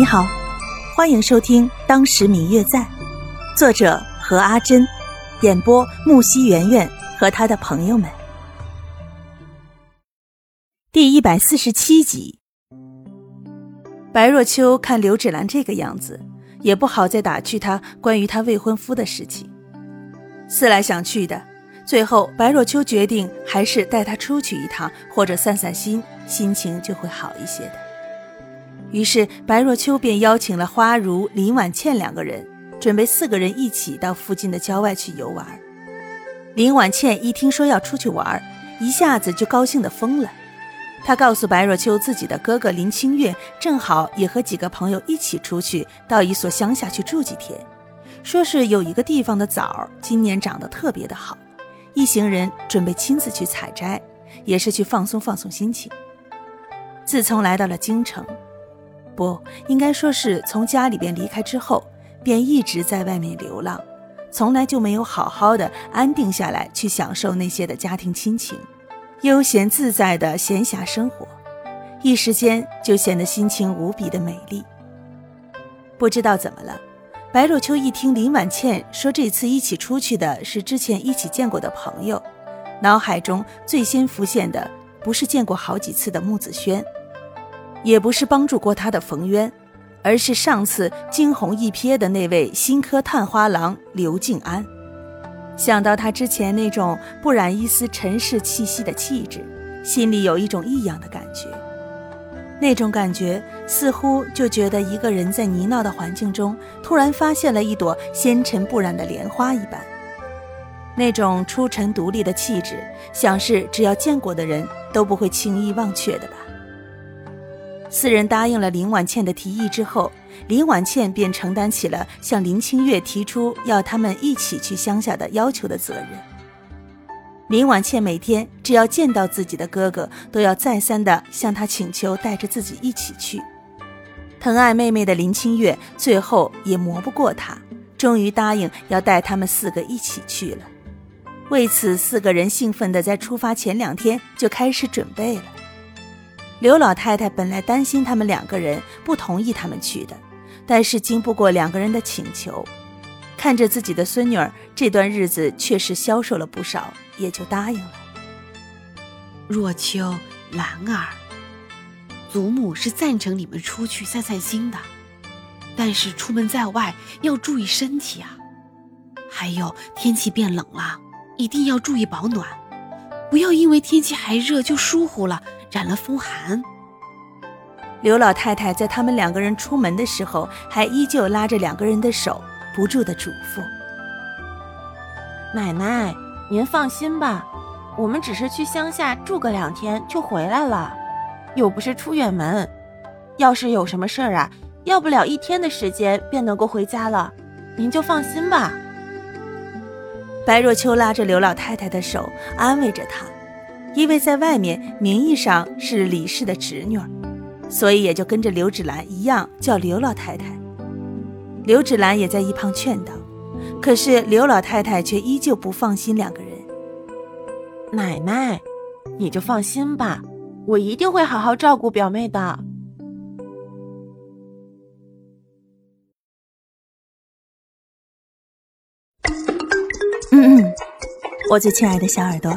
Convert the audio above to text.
你好，欢迎收听《当时明月在》，作者何阿珍，演播木西圆圆和他的朋友们。第一百四十七集，白若秋看刘芷兰这个样子，也不好再打趣她关于她未婚夫的事情。思来想去的，最后白若秋决定还是带她出去一趟，或者散散心，心情就会好一些的。于是，白若秋便邀请了花如、林婉倩两个人，准备四个人一起到附近的郊外去游玩。林婉倩一听说要出去玩，一下子就高兴得疯了。她告诉白若秋，自己的哥哥林清月正好也和几个朋友一起出去到一所乡下去住几天，说是有一个地方的枣今年长得特别的好，一行人准备亲自去采摘，也是去放松放松心情。自从来到了京城。不应该说是从家里边离开之后，便一直在外面流浪，从来就没有好好的安定下来去享受那些的家庭亲情，悠闲自在的闲暇生活，一时间就显得心情无比的美丽。不知道怎么了，白若秋一听林婉倩说这次一起出去的是之前一起见过的朋友，脑海中最先浮现的不是见过好几次的穆子轩。也不是帮助过他的冯渊，而是上次惊鸿一瞥的那位新科探花郎刘静安。想到他之前那种不染一丝尘世气息的气质，心里有一种异样的感觉。那种感觉似乎就觉得一个人在泥淖的环境中，突然发现了一朵纤尘不染的莲花一般。那种出尘独立的气质，想是只要见过的人都不会轻易忘却的吧。四人答应了林婉倩的提议之后，林婉倩便承担起了向林清月提出要他们一起去乡下的要求的责任。林婉倩每天只要见到自己的哥哥，都要再三的向他请求带着自己一起去。疼爱妹妹的林清月最后也磨不过他，终于答应要带他们四个一起去了。为此，四个人兴奋的在出发前两天就开始准备了。刘老太太本来担心他们两个人不同意他们去的，但是经不过两个人的请求，看着自己的孙女儿这段日子确实消瘦了不少，也就答应了。若秋、兰儿，祖母是赞成你们出去散散心的，但是出门在外要注意身体啊！还有天气变冷了，一定要注意保暖，不要因为天气还热就疏忽了。染了风寒。刘老太太在他们两个人出门的时候，还依旧拉着两个人的手，不住的嘱咐：“奶奶，您放心吧，我们只是去乡下住个两天就回来了，又不是出远门。要是有什么事儿啊，要不了一天的时间便能够回家了，您就放心吧。”白若秋拉着刘老太太的手，安慰着她。因为在外面名义上是李氏的侄女儿，所以也就跟着刘芷兰一样叫刘老太太。刘芷兰也在一旁劝道，可是刘老太太却依旧不放心两个人。奶奶，你就放心吧，我一定会好好照顾表妹的。嗯嗯，我最亲爱的小耳朵。